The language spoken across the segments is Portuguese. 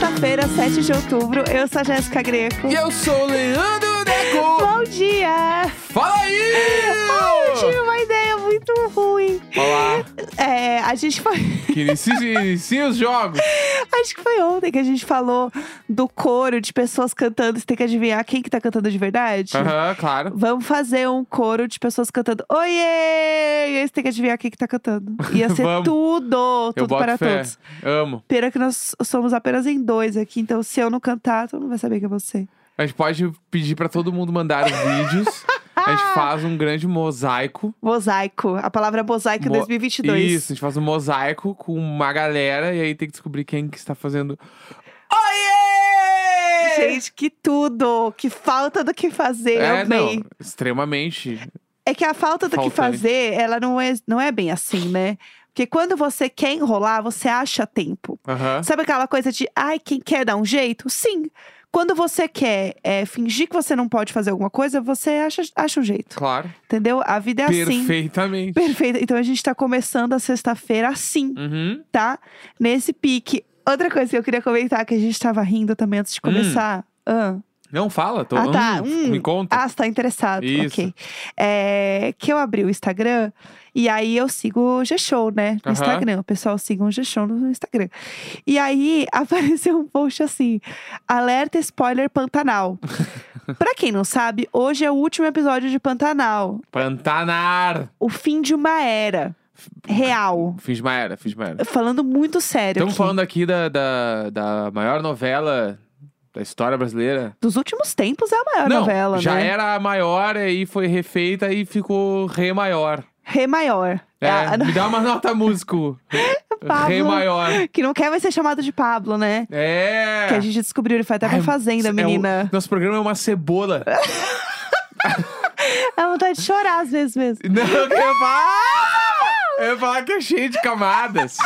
Sexta-feira, 7 de outubro. Eu sou a Jéssica Greco. E eu sou o Leandro Neco. Bom dia! Fala aí! É, a gente foi. Que inicia, inicia os jogos. Acho que foi ontem que a gente falou do coro de pessoas cantando. Você tem que adivinhar quem que tá cantando de verdade? Aham, claro. Vamos fazer um coro de pessoas cantando Oiê! E aí você tem que adivinhar quem que tá cantando. Ia ser tudo, tudo para fé. todos. Amo. Pena que nós somos apenas em dois aqui, então se eu não cantar, todo mundo vai saber que é você. A gente pode pedir pra todo mundo mandar vídeos. A gente faz um grande mosaico. Mosaico. A palavra mosaico Mo- 2022. Isso, a gente faz um mosaico com uma galera e aí tem que descobrir quem que está fazendo. Oiê! Gente, que tudo! Que falta do que fazer, é, amei. não, extremamente. É que a falta do que fazer, ela não é, não é bem assim, né? Porque quando você quer enrolar, você acha tempo. Aham. Sabe aquela coisa de, ai, quem quer dar um jeito? Sim. Quando você quer é, fingir que você não pode fazer alguma coisa, você acha, acha um jeito. Claro. Entendeu? A vida é assim. Perfeitamente. Perfeito. Então a gente tá começando a sexta-feira assim, Uhum. tá? Nesse pique. Outra coisa que eu queria comentar, que a gente tava rindo também antes de começar. Ah. Não fala, tô. Ah, tá. Hum, Hum. Me conta. Ah, você tá interessado. Isso. Ok. É, que eu abri o Instagram e aí eu sigo o G-Show, né? No. Instagram. O pessoal siga o G-Show no Instagram. E aí apareceu um post assim: alerta spoiler Pantanal. pra quem não sabe, hoje é o último episódio de Pantanal. Pantanar. O fim de uma era. Real. Fiz de uma era, fiz de uma era. Falando muito sério. Estamos aqui. falando aqui da, da, da maior novela da história brasileira. Dos últimos tempos é a maior Não, novela, já né? era a maior e foi refeita e ficou Rei Maior. Rei Maior. É, Ah, me dá uma nota músico. Pablo. Rei Maior. Que não quer mais ser chamado de Pablo, né? É. Que a gente descobriu, ele foi até pra Ai, fazenda, é o- menina. nosso programa é uma cebola. É vontade de chorar às vezes mesmo. Não, falar. Eu ia falar que é cheio de camadas.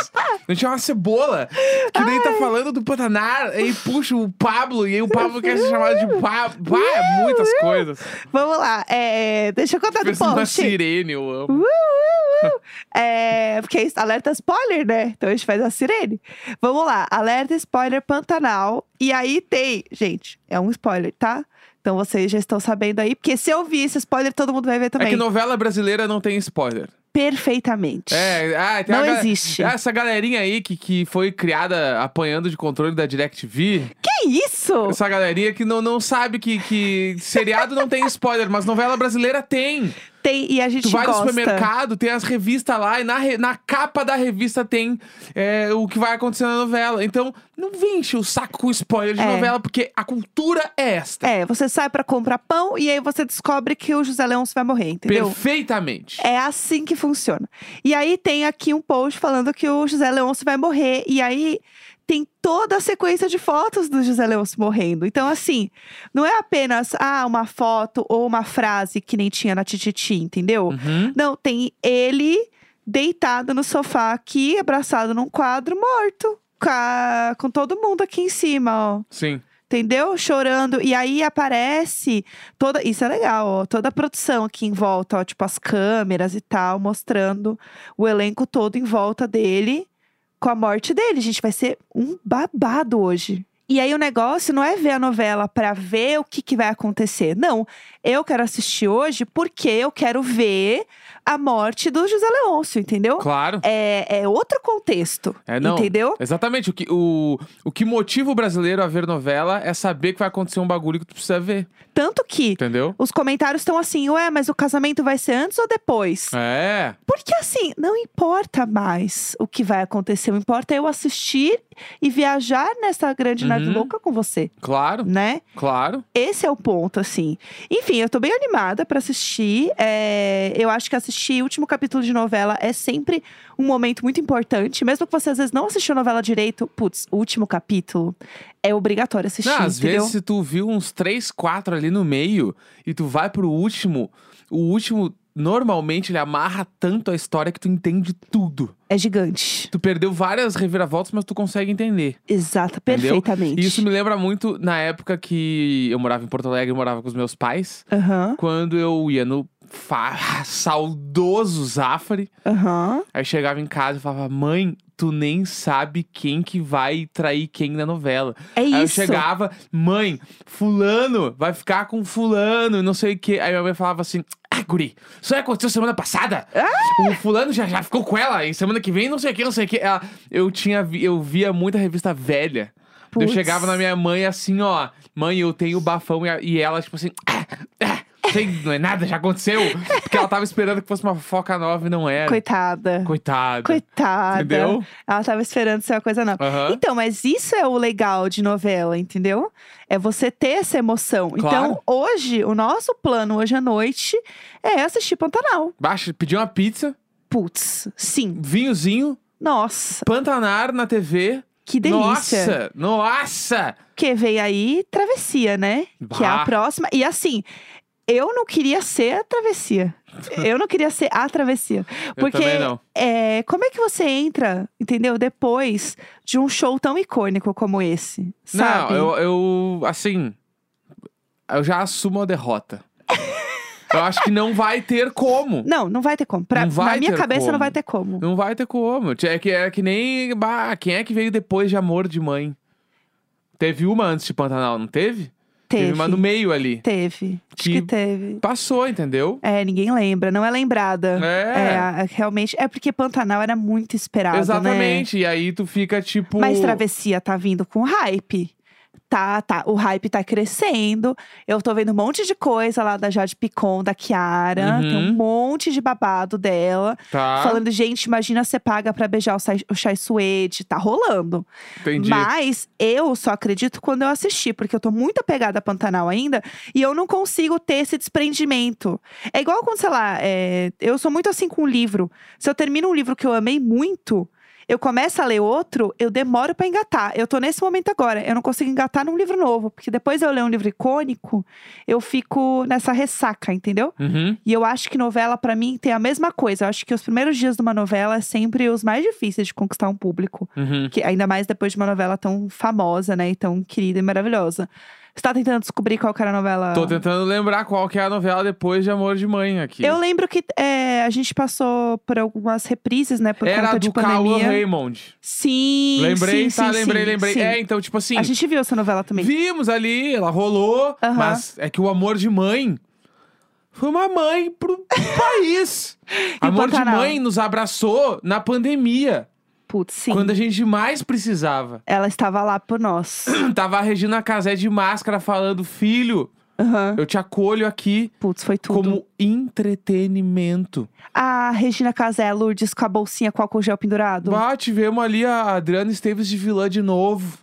A gente é uma cebola. Que nem tá falando do Pantanar. Aí puxa o Pablo. E aí o Pablo quer ser chamado de Pablo. Vai, é muitas coisas. Vamos lá, é, deixa eu contar do Fez uma post. sirene, eu amo. Uh, uh, uh. É, porque é alerta spoiler, né? Então a gente faz a sirene. Vamos lá, alerta spoiler Pantanal. E aí tem, gente, é um spoiler, tá? Então vocês já estão sabendo aí, porque se eu vi esse spoiler, todo mundo vai ver É também. que novela brasileira não tem spoiler. Perfeitamente. É, ah, tem Não existe. Essa galerinha aí que, que foi criada apanhando de controle da DirecTV. Que isso? Essa galerinha que não, não sabe que, que seriado não tem spoiler, mas novela brasileira tem. Tem, e a gente Tu vai gosta. no supermercado, tem as revistas lá, e na, re- na capa da revista tem é, o que vai acontecer na novela. Então, não vem encher o saco com spoiler de É. novela, porque a cultura é esta. É, você sai pra comprar pão e aí você descobre que o José Leôncio vai morrer, entendeu? Perfeitamente. É assim que funciona. E aí tem aqui um post falando que o José Leôncio vai morrer. E aí tem toda a sequência de fotos do José Leôncio morrendo. Então, assim, não é apenas ah, uma foto ou uma frase que nem tinha na Tititi, entendeu? Uhum. Não, tem ele deitado no sofá aqui, abraçado num quadro, morto. Com, a- com todo mundo aqui em cima, ó. Sim. Entendeu? Chorando. E aí aparece toda. Isso é legal, ó. Toda a produção aqui em volta, ó. Tipo, as câmeras e tal, mostrando o elenco todo em volta dele com a morte dele. Gente, vai ser um babado hoje. E aí o negócio não é ver a novela pra ver o que, que vai acontecer. Não. Eu quero assistir hoje porque eu quero ver a morte do José Leôncio, entendeu? Claro. É, é outro contexto. É, não. Entendeu? Exatamente. O que, o, o que motiva o brasileiro a ver novela é saber que vai acontecer um bagulho que tu precisa ver. Tanto que Entendeu? Os comentários estão assim, ué, mas o casamento vai ser antes ou depois? É. Porque assim, não importa mais o que vai acontecer, o importa é eu assistir e viajar nessa grande nave Uhum. louca com você, Claro. né? Claro. Esse é o ponto, assim. Enfim, eu tô bem animada pra assistir. É, eu acho que assistir o último capítulo de novela é sempre um momento muito importante. Mesmo que você às vezes não assistiu a novela direito, putz, o último capítulo é obrigatório assistir, Não, às entendeu? vezes, se tu viu uns três, quatro ali no meio e tu vai pro último, o último, normalmente, ele amarra tanto a história que tu entende tudo. É gigante. Tu perdeu várias reviravoltas, mas tu consegue entender. Exato, Entendeu? perfeitamente. E isso me lembra muito na época que eu morava em Porto Alegre, eu morava com os meus pais. Aham. Quando eu ia no saudoso Zafari. Aham. Aí chegava em casa e falava, mãe, tu nem sabe quem que vai trair quem na novela. É Aí eu isso. chegava, mãe, fulano vai ficar com fulano, não sei o quê. Aí minha mãe falava assim, guri, isso aí aconteceu semana passada. Ah! O fulano já, já ficou com ela, e semana que vem não sei o que, não sei o que. Ela, eu, tinha, eu via muita revista velha. Eu chegava na minha mãe assim, ó, mãe, eu tenho bafão, e, a- e ela, tipo assim, ah, ah, sei, não é nada, já aconteceu. Porque ela tava esperando que fosse uma foca nova e não era. Coitada. Coitada. Coitada. Entendeu? Ela tava esperando ser uma coisa nova. Aham. Então, mas isso é o legal de novela, entendeu? É você ter essa emoção. Claro. Então, hoje, o nosso plano hoje à noite é assistir Pantanal. Baixa, pedi uma pizza, Putz, sim. vinhozinho, Nossa, Pantanar na TV. que delícia. Nossa, nossa! Porque vem aí Travessia, né? Que é a Bah. próxima. E assim, eu não queria ser a Travessia. eu não queria ser a Travessia. Porque. É, como é que você entra, entendeu? Depois de um show tão icônico como esse, sabe? Não, eu, eu, assim, eu já assumo a derrota. eu acho que não vai ter como. Não, não vai ter como. Pra- na minha cabeça como. não vai ter como. Não vai ter como. É que, é que nem. Bah, quem é que veio depois de Amor de Mãe? Teve uma antes de Pantanal, não teve? Teve. uma no meio ali. Teve. Acho Que- que teve. Passou, entendeu? É, ninguém lembra, não é lembrada. É. a- realmente. É porque Pantanal era muito esperado, né? Exatamente. E aí tu fica tipo. Mas Travessia tá vindo com hype. Tá, tá. O hype tá crescendo. Eu tô vendo um monte de coisa lá da Jade Picon, da Kiara. Uhum. Tem um monte de babado dela. Tá. Falando, gente, imagina você paga pra beijar o Chai, o Chai Suede. Tá rolando. Entendi. Mas eu só acredito quando eu assistir, porque eu tô muito apegada a Pantanal ainda e eu não consigo ter esse desprendimento. É igual quando, sei lá, é, eu sou muito assim com o livro. Se eu termino um livro que eu amei muito. Eu começo a ler outro, eu demoro pra engatar. Eu tô nesse momento agora. Eu não consigo engatar num livro novo, porque depois eu ler um livro icônico, eu fico nessa ressaca, entendeu? Uhum. E eu acho que novela, pra mim, tem a mesma coisa. Eu acho que os primeiros dias de uma novela é sempre os mais difíceis de conquistar um público. Uhum. Que, ainda mais depois de uma novela tão famosa, né? E tão querida e maravilhosa. Você tá tentando descobrir qual que era a novela? Tô tentando lembrar qual que é a novela depois de Amor de Mãe aqui. Eu lembro que é, a gente passou por algumas reprises, né? Por Era conta de do Cauã pandemia. Raymond. Sim, Lembrei, sim, tá? sim, lembrei, sim, lembrei. É, então, tipo assim. A gente viu essa novela também. Vimos ali, ela rolou, Aham. mas é que o amor de mãe foi uma mãe pro país. Amor de mãe nos abraçou na pandemia, Putz, sim. quando a gente mais precisava. Ela estava lá por nós. Tava a Regina Casé de máscara falando: "Filho, Aham. eu te acolho aqui Putz, foi tudo. como entretenimento". A Regina Casé Lourdes com a bolsinha com álcool gel pendurado. Bah, tivemos ali a Adriana Esteves de vilã de novo.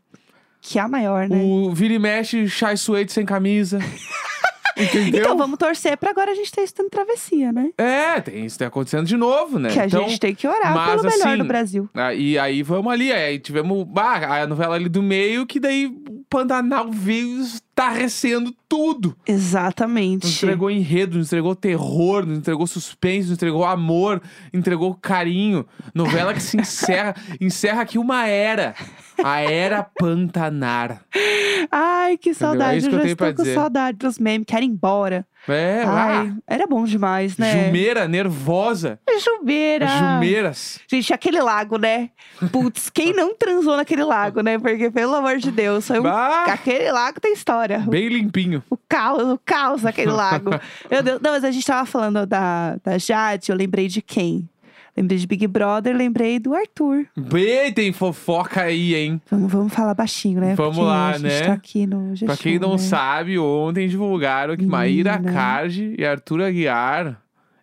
Que é a maior, né? O vira e mexe Chai Suede sem camisa. Entendeu? Então vamos torcer pra agora a gente ter isso tendo travessia, né? É, tem isso tá acontecendo de novo, né? Que a então, gente tem que orar mas pelo melhor assim, do Brasil. Ah, E aí vamos ali, aí tivemos bah, a novela ali do meio, que daí Pantanal veio estarrecendo tudo. Exatamente. Nos entregou enredo, nos entregou terror, nos entregou suspense, nos entregou amor, entregou carinho. Novela que se encerra, encerra aqui uma era. A era Pantanar. Ai, que saudade. É eu que eu já estou com dizer. saudade dos memes. Quero ir embora. É, Ai, ah, era bom demais, né? Jumeira, nervosa. Jumeira. Jumeiras. Gente, aquele lago, né? Putz, quem não transou naquele lago, né? Porque, pelo amor de Deus, aquele lago tem história. bem limpinho. O caos, o caos naquele lago. Meu Deus. Não, mas a gente tava falando da, da Jade, eu lembrei de quem? Lembrei de Big Brother, lembrei do Arthur. Bem, tem fofoca aí, hein? Vamos, vamos falar baixinho, né? Vamos Porque lá, a gente né? tá aqui no Pra quem não né? sabe, ontem divulgaram que Maíra Menina. Card e Arthur Aguiar,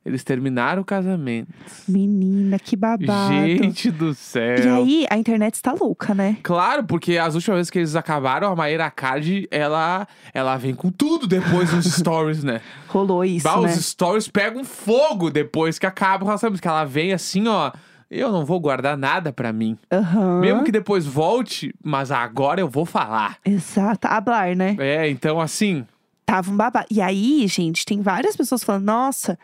eles terminaram o casamento. Menina, que babado. Gente do céu. E aí, a internet está louca, né? Claro, porque as últimas vezes que eles acabaram, a Maíra Card, ela, ela vem com tudo depois nos stories, né? Rolou isso, Bah, né? Os stories pegam fogo depois que acaba o relacionamento. Que ela vem assim, ó. Eu não vou guardar nada pra mim. Aham. Mesmo que depois volte, mas agora eu vou falar. Exato, hablar, né? É, então assim. Tava um babado. E aí, gente, tem várias pessoas falando: nossa,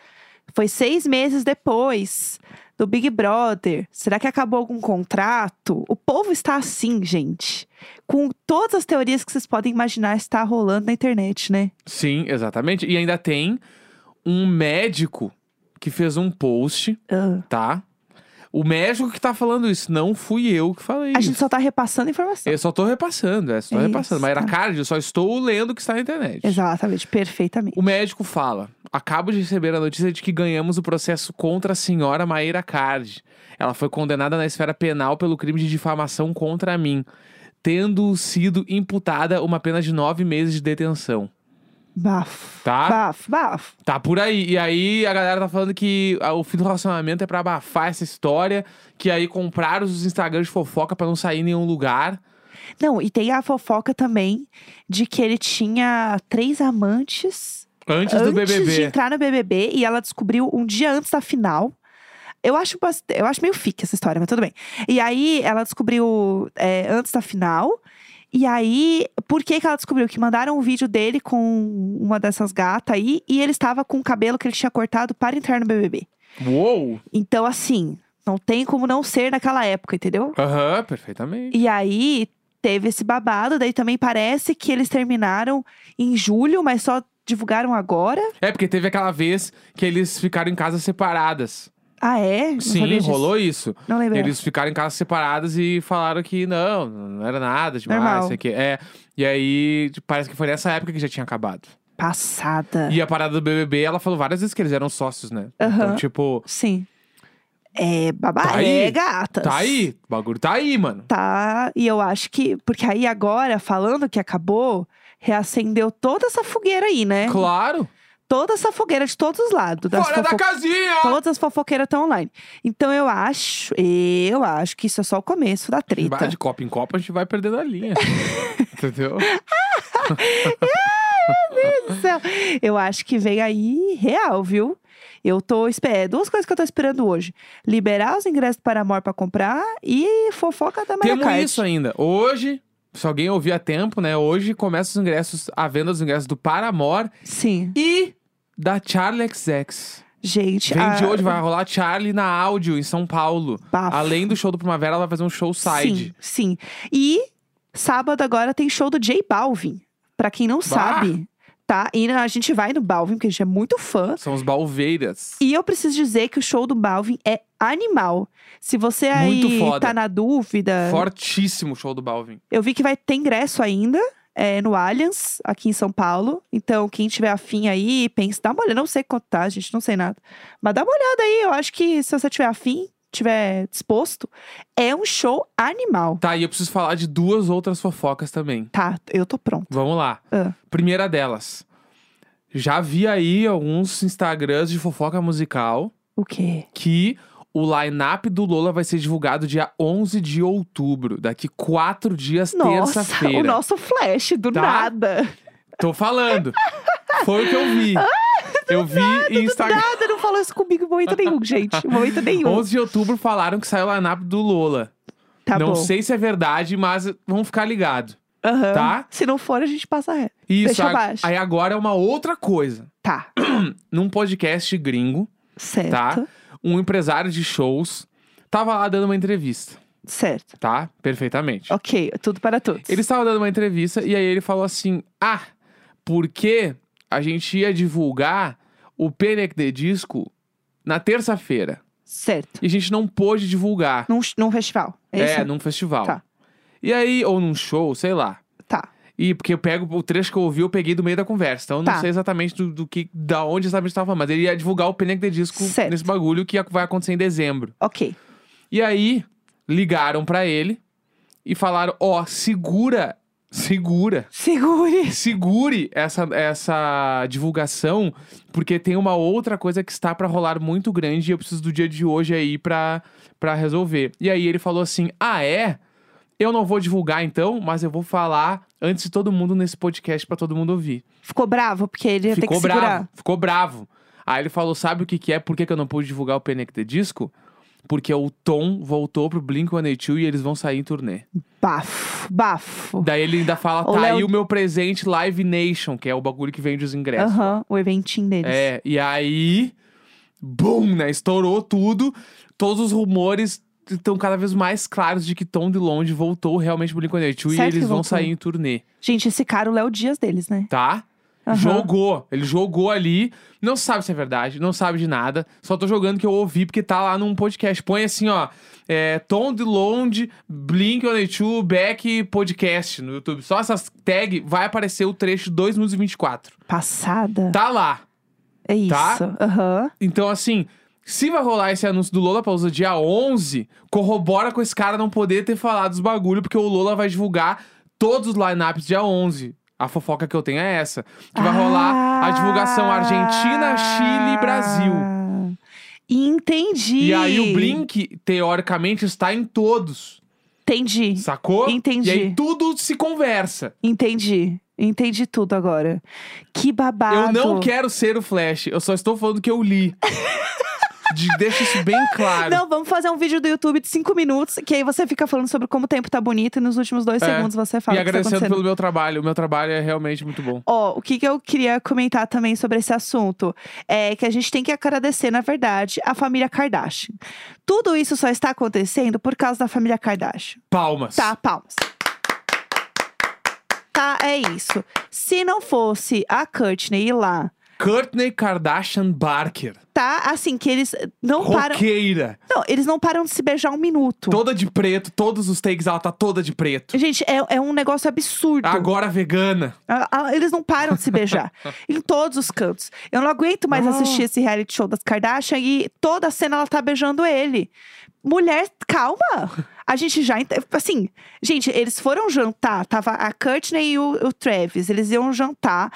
foi seis meses depois do Big Brother. Será que acabou algum contrato? O povo está assim, gente. Com todas as teorias que vocês podem imaginar está rolando na internet, né? Sim, exatamente. E ainda tem um médico que fez um post, Ah. tá? O médico que tá falando isso, não fui eu que falei A isso. gente só tá repassando informação. Eu só tô repassando, é, só tô Isso, repassando. Mas era tá. eu só estou lendo o que está na internet. Exatamente, perfeitamente. O médico fala: Acabo de receber a notícia de que ganhamos o processo contra a senhora Maíra Card. Ela foi condenada na esfera penal pelo crime de difamação contra mim, tendo sido imputada uma pena de nove meses de detenção. Bafo. Tá? Bafo, bafo. Tá por aí. E aí a galera tá falando que ah, o fim do relacionamento é pra abafar essa história. Que aí compraram os Instagrams de fofoca pra não sair em nenhum lugar. Não, e tem a fofoca também de que ele tinha três amantes Antes, do antes de BBB. entrar no BBB e ela descobriu um dia antes da final. Eu acho, bast- eu acho meio fique essa história, mas tudo bem. E aí ela descobriu é, antes da final. E aí, por que, que ela descobriu? Que mandaram um vídeo dele com uma dessas gatas aí e ele estava com o cabelo que ele tinha cortado para entrar no BBB. Uou! Então, assim, não tem como não ser naquela época, entendeu? Aham, perfeitamente. E aí teve esse babado, daí também parece que eles terminaram em julho, mas só divulgaram agora. É, porque teve aquela vez que eles ficaram em casas separadas. Ah, é? Não Sim, rolou isso. Não lembro. Eles ficaram em casas separadas e falaram que não, não era nada demais. Normal. isso aqui. É. E aí, tipo, parece que foi nessa época que já tinha acabado. Passada. E a parada do BBB, ela falou várias vezes que eles eram sócios, né? Aham. Então, tipo, Sim. É babado. Tá. É gatas. tá aí. O bagulho tá aí, mano. Tá. E eu acho que. Porque aí agora, falando que acabou, reacendeu toda essa fogueira aí, né? Claro. Toda essa fogueira de todos os lados. Das Fora da fofo- casinha! Todas as fofoqueiras estão online. Então eu acho, eu acho que isso é só o começo da treta. Vai de copa em copa, a gente vai perdendo a linha. Entendeu? do céu. Eu acho que vem aí real, viu? Eu tô esperando. Duas coisas que eu tô esperando hoje: liberar os ingressos para amor pra comprar e fofoca da Maria Temos Card. isso ainda. Hoje, se alguém ouvir a tempo, né? Hoje começa os ingressos, a venda dos ingressos do Paramore Sim. e da Charlie XX. Gente, Vem de a- hoje, vai rolar Charlie na áudio em São Paulo. Bafo. Além do show do Primavera, ela vai fazer um show side. Sim, sim. E sábado agora tem show do J Balvin. Pra quem não sabe, tá? E a gente vai no Balvin, porque a gente é muito fã. São os Balveiras. E eu preciso dizer que o show do Balvin é animal. Se você aí tá na dúvida, Fortíssimo o show do Balvin. eu vi que vai ter ingresso ainda. é, no Allianz, aqui em São Paulo. Então, quem tiver afim aí, pensa, dá uma olhada. Não sei quanto tá, gente, não sei nada. Mas dá uma olhada aí. Eu acho que se você tiver afim, tiver disposto, é um show animal. Tá, e eu preciso falar de duas outras fofocas também. Tá, eu tô pronto. Vamos lá. Ah. Primeira delas. Já vi aí alguns Instagrams de fofoca musical O quê? que o line-up do Lola vai ser divulgado dia 11 de outubro, daqui quatro dias, terça-feira. o nosso flash, do Tá? nada. Tô falando. Foi o que eu vi. eu vi em Instagram. Nada, não falou isso comigo em momento nenhum, gente. Em momento nenhum. 11 de outubro falaram que saiu o line-up do Lola. Tá Não bom. sei se é verdade, mas vamos ficar ligado. Aham. tá? Se não for, a gente passa reto. Isso, Deixa a- abaixo. aí agora é uma outra coisa. Tá, Num podcast gringo, certo. Tá. um empresário de shows tava lá dando uma entrevista, Certo. tá? Perfeitamente. Ok, tudo para todos. Ele estava dando uma entrevista e aí ele falou assim: Ah, porque a gente ia divulgar o Penic de Disco na terça-feira. Certo. E a gente não pôde divulgar. Num, num festival. É, É, isso? num festival. Tá. E aí, ou num show, sei lá. Tá. E porque eu pego o trecho que eu ouvi, eu peguei do meio da conversa. Então eu não Tá. sei exatamente do, do que, da onde exatamente estava falando. Mas ele ia divulgar o Penic de Disco Certo. nesse bagulho que vai acontecer em dezembro. Ok. E aí, ligaram pra ele e falaram: Ó, segura, segura. Segure. Segure essa, essa divulgação, porque tem uma outra coisa que está pra rolar muito grande e eu preciso do dia de hoje aí pra resolver. E aí ele falou assim: Ah, é? Eu não vou divulgar então, mas eu vou falar antes de todo mundo nesse podcast pra todo mundo ouvir. Ficou bravo, porque ele ia ter ficou que segurar. bravo, ficou bravo. Aí ele falou: Sabe o que, que é? Por que, que eu não pude divulgar o Panic! The Disco? Porque o Tom voltou pro Blink-182 e eles vão sair em turnê. Bafo, bafo. Daí ele ainda fala, Ô, tá Léo- aí o meu presente Live Nation, que é o bagulho que vende os ingressos. Aham, o eventinho deles. É, e aí, bum, né? Estourou tudo. Todos os rumores estão cada vez mais claros de que Tom DeLonge voltou realmente pro Blink-182 e eles vão sair em turnê, Gente, esse cara, o Léo Dias deles, né? tá? Aham. Jogou. Ele jogou ali. Não sabe se é verdade, não sabe de nada. Só tô jogando que eu ouvi porque tá lá num podcast. Põe assim, ó. É, Tom DeLonge, Blink-182, Beck Podcast no YouTube. Só essas tags vai aparecer o trecho 2 minutos e 24. Passada. Tá lá. É isso. Tá? Aham. Então, assim, se vai rolar esse anúncio do Lola Pausa dia 11, corrobora com esse cara não poder ter falado dos bagulho, porque o Lola vai divulgar todos os lineups dia 11. A fofoca que eu tenho é essa. Que vai rolar a divulgação Argentina, Chile e Brasil. Ah, Entendi. E aí o Blink, teoricamente, está em todos. Entendi. Sacou? Entendi. E aí tudo se conversa. Entendi. Entendi tudo agora. Que babado. Eu não quero ser o Flash, eu só estou falando que eu li. De, deixa isso bem claro. Não, vamos fazer um vídeo do YouTube de cinco minutos, que aí você fica falando sobre como o tempo tá bonito e nos últimos dois É. segundos você fala e tá agradecendo acontecendo. pelo meu trabalho. O meu trabalho é realmente muito bom. Ó, o que, que eu queria comentar também sobre esse assunto é que a gente tem que agradecer, na verdade, a família Kardashian. Tudo isso só está acontecendo por causa da família Kardashian. Palmas. Tá, palmas. Tá, é isso. Se não fosse a Courtney ir lá, Courtney Kardashian Barker. tá? Assim, que eles não param. Roqueira. Não, eles não param de se beijar um minuto. Toda de preto. Todos os takes ela tá toda de preto. Gente, é, é um negócio absurdo. Agora vegana. Ah, ah, Eles não param de se beijar. em todos os cantos. Eu não aguento mais Ah. assistir esse reality show das Kardashian e toda a cena ela tá beijando ele. Mulher, calma! A gente já. Assim, gente, eles foram jantar. Tava a Courtney e o, o Travis. Eles iam jantar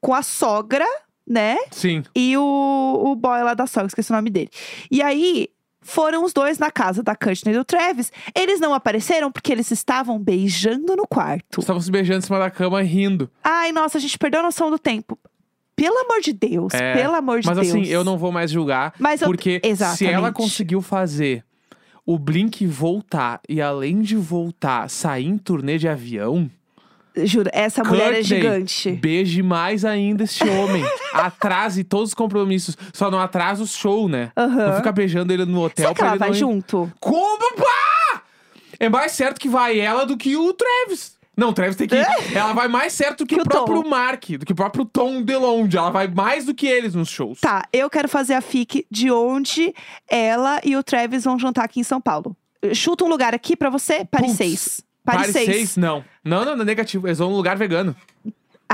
com a sogra, né? Sim. E o, o boy lá da sogra, esqueci o nome dele. E aí. Foram os dois na casa da Courtney e do Travis. Eles não apareceram porque eles estavam beijando no quarto. Estavam se beijando em cima da cama rindo. Ai, nossa, a gente perdeu a noção do tempo. Pelo amor de Deus, É, pelo amor de Mas Deus. assim, eu não vou mais julgar. Mas eu- porque se Exatamente. ela conseguiu fazer o Blink voltar e além de voltar, sair em turnê de avião, Juro, essa mulher é gigante. beije mais ainda este homem. Atrase todos os compromissos. Só não atrasa o show, né? Aham. Não fica beijando ele no hotel Será que pra ela vai não junto? Como, pá? É mais certo que vai ela do que o Travis. Não, o Travis tem que ir. Ela vai mais certo do que, Que o próprio Tom. Mark, do que o próprio Tom DeLonge. Ela vai mais do que eles nos shows. Tá, eu quero fazer a FIC de onde ela e o Travis vão jantar aqui em São Paulo. Chuta um lugar aqui pra você, Paris Putz, 6. Paris, Paris 6. 6, não. Não, não, não, negativo. Eles vão num lugar vegano.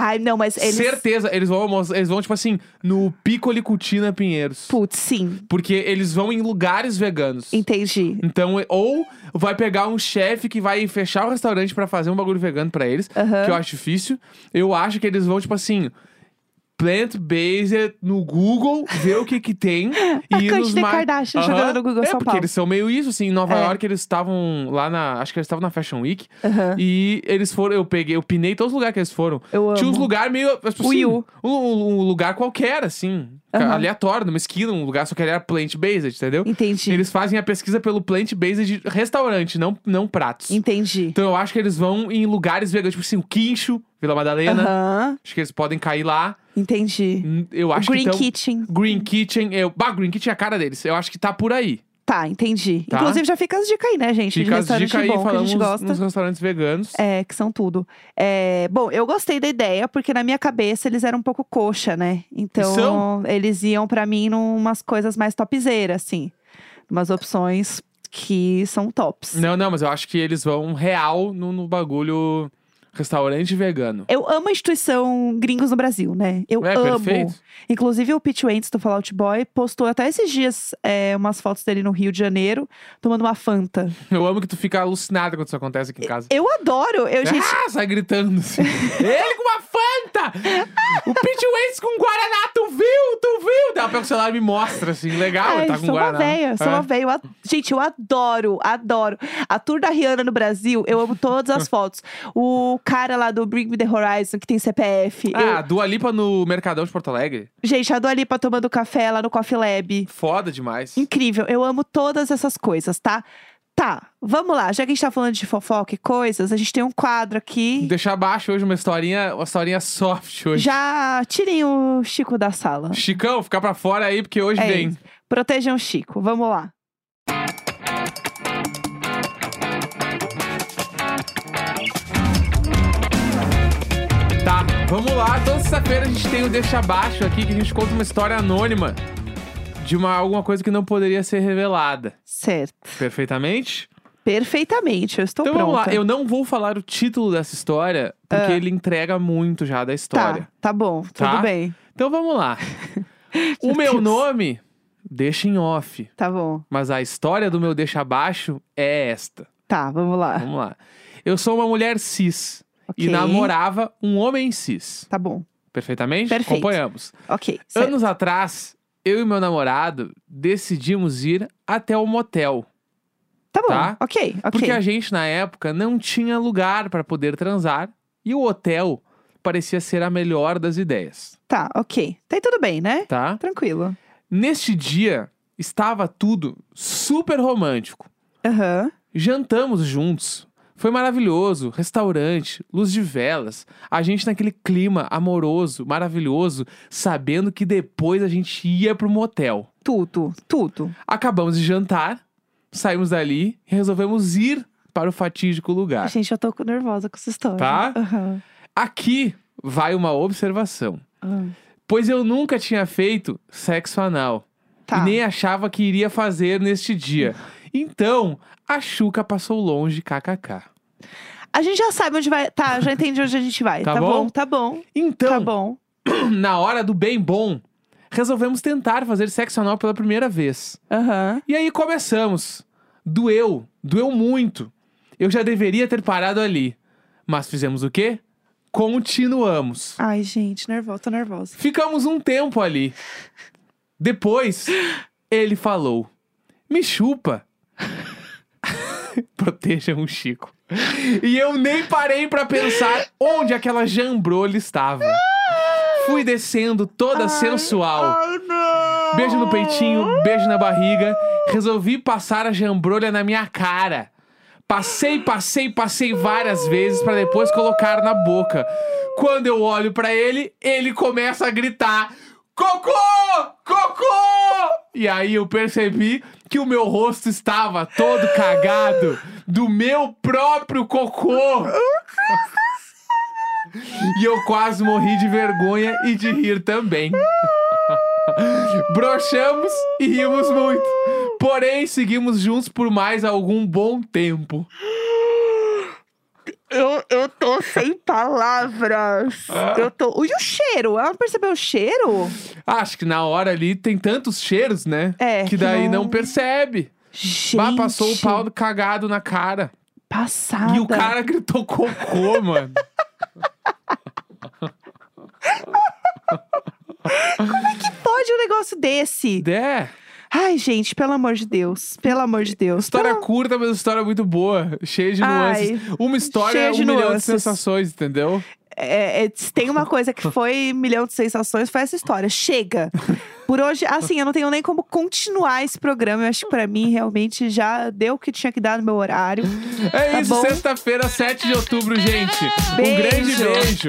Ai, não, mas eles. Certeza, eles vão, almoçar- eles vão, tipo assim, no Piccoli Cutina Pinheiros. Putz, sim. Porque eles vão em lugares veganos. Entendi. Então, ou vai pegar um chefe que vai fechar o restaurante pra fazer um bagulho vegano pra eles, Aham. que eu acho difícil. Eu acho que eles vão, tipo assim, plant-based no Google, ver o que que tem. A e ir nos mar- Kardashian Aham. jogando no Google é, São porque Paulo. eles são meio isso, assim. Em Nova É. York, eles estavam lá na... Acho que eles estavam na Fashion Week. Aham. E eles foram... Eu peguei... Eu pinei todos os lugares que eles foram. Eu Tinha uns amo. lugares meio... Assim, um, um lugar qualquer, assim. Aham. Aleatório, numa esquina. Um lugar só que ele era plant-based, entendeu? Entendi. Eles fazem a pesquisa pelo plant-based restaurante, não, não pratos. Entendi. Então eu acho que eles vão em lugares veganos, tipo assim, o Quincho, Vila Madalena. Aham. Acho que eles podem cair lá. Entendi. Hum, Eu acho Green que tão... Kitchen. Green Kitchen. Eu... Bah, Green Kitchen é a cara deles. Eu acho que tá por aí. Tá, entendi. Tá. Inclusive, já fica as dicas aí, né, gente? Fica de as dicas aí, bom que a falamos gente gosta. nos restaurantes veganos. É, que são tudo. É, bom, eu gostei da ideia, porque na minha cabeça eles eram um pouco coxa, né? Então, São? eles iam pra mim numas coisas mais topzeiras, assim. Umas opções que são tops. Não, não, mas eu acho que eles vão real no, no bagulho restaurante vegano. Eu amo a instituição Gringos no Brasil, né? Eu É, amo. perfeito. Inclusive, o Pete Wentz do Fallout Boy postou até esses dias é, umas fotos dele no Rio de Janeiro, tomando uma Fanta. Eu amo que tu fica alucinada quando isso acontece aqui em casa. Eu adoro! Eu, gente, Ah, sai gritando assim. Ele com uma Fanta! O Pete Wentz com Guaraná, tu viu? Tu viu? Daí pega o celular e me mostra, assim, legal, Ai, tá com sou uma Guaraná. véia, sou É. uma véia. Gente, eu adoro, adoro. A tour da Rihanna no Brasil, eu amo todas as fotos. O cara lá do Bring Me The Horizon, que tem CPF. eu- Ah, Dua Lipa no Mercadão de Porto Alegre? Gente, a Dua Lipa tomando café lá no Coffee Lab. Foda demais. Incrível, eu amo todas essas coisas, tá? Tá, vamos lá. Já que a gente tá falando de fofoca e coisas, a gente tem um quadro aqui. Deixar abaixo hoje uma historinha, uma historinha soft hoje. Já tirem o Chico da sala. Chicão, ficar pra fora aí, porque hoje É vem. isso. Protejam o Chico, vamos lá. Vamos lá, toda sexta-feira a gente tem o Deixa Abaixo aqui, que a gente conta uma história anônima de uma, alguma coisa que não poderia ser revelada. Certo. Perfeitamente? Perfeitamente, eu estou então pronta. vamos lá, eu não vou falar o título dessa história, porque Ah. ele entrega muito já da história. Tá, tá bom, tudo Tá? bem. Então vamos lá. o Meu meu Deus. nome, deixa em off. Tá bom. Mas a história do meu deixa abaixo é esta. Tá, vamos lá. Vamos lá. Eu sou uma mulher cis e Ok. namorava um homem cis. Tá bom. Perfeitamente? Perfeito. Acompanhamos. Ok. certo. Anos atrás, eu e meu namorado decidimos ir até o motel. Tá bom. tá? Ok, ok. Porque a gente, na época, não tinha lugar para poder transar e o hotel parecia ser a melhor das ideias, Tá, ok. Tá aí tudo bem, né? tá? Tranquilo. Neste dia, estava tudo super romântico. Aham. Jantamos juntos. Foi maravilhoso. Restaurante, luz de velas. A gente naquele clima amoroso, maravilhoso, sabendo que depois a gente ia pro motel. Tudo, tudo. Acabamos de jantar, saímos dali e resolvemos ir para o fatídico lugar. Gente, eu tô nervosa com essa história. Tá? Aham. Aqui vai uma observação. Ah, Pois eu nunca tinha feito sexo anal. Tá. E nem achava que iria fazer neste dia. Então, a Xuca passou longe, kkk. A gente já sabe onde vai. Tá, já entendi onde a gente vai. Tá Tá, bom? bom? tá bom. Então, Tá bom. na hora do bem bom, resolvemos tentar fazer sexo anal pela primeira vez. Aham. E aí começamos. Doeu, doeu muito. Eu já deveria ter parado ali. Mas fizemos o quê? Continuamos. Ai, gente, nervosa, tô nervosa. Ficamos um tempo ali. Depois, ele falou: Me chupa. Protejam o Chico. E eu nem parei pra pensar onde aquela jambrolha estava. Fui descendo toda sensual. Ai, não! Beijo no peitinho, beijo na barriga. Resolvi passar a jambrolha na minha cara. Passei, passei, passei várias vezes pra depois colocar na boca. Quando eu olho pra ele, ele começa a gritar: Cocô! Cocô! E aí eu percebi que o meu rosto estava todo cagado do meu próprio cocô. E eu quase morri de vergonha e de rir também. Brochamos e rimos muito. Porém, seguimos juntos por mais algum bom tempo. Eu, eu tô sem palavras. Ah. Eu tô. E o cheiro? Ela não percebeu o cheiro? Acho que na hora ali tem tantos cheiros, né? É, Que que daí não, não- percebe. Gente. Bah, passou o pau do cagado na cara. Passada. E o cara gritou cocô, mano. Pode um negócio desse? É. Ai, gente, pelo amor de Deus. Pelo amor de Deus. História Pelo- curta, mas história muito boa. Cheia de Ai, nuances. Uma história, cheia um de milhão de nuances. sensações, entendeu? É, é, se tem uma coisa que foi milhão de sensações, foi essa história. Chega. Por hoje, assim, eu não tenho nem como continuar esse programa. Eu acho que pra mim, realmente, já deu o que tinha que dar no meu horário. É Tá isso, sexta-feira, 7 de outubro, gente. Um Beijo. grande beijo.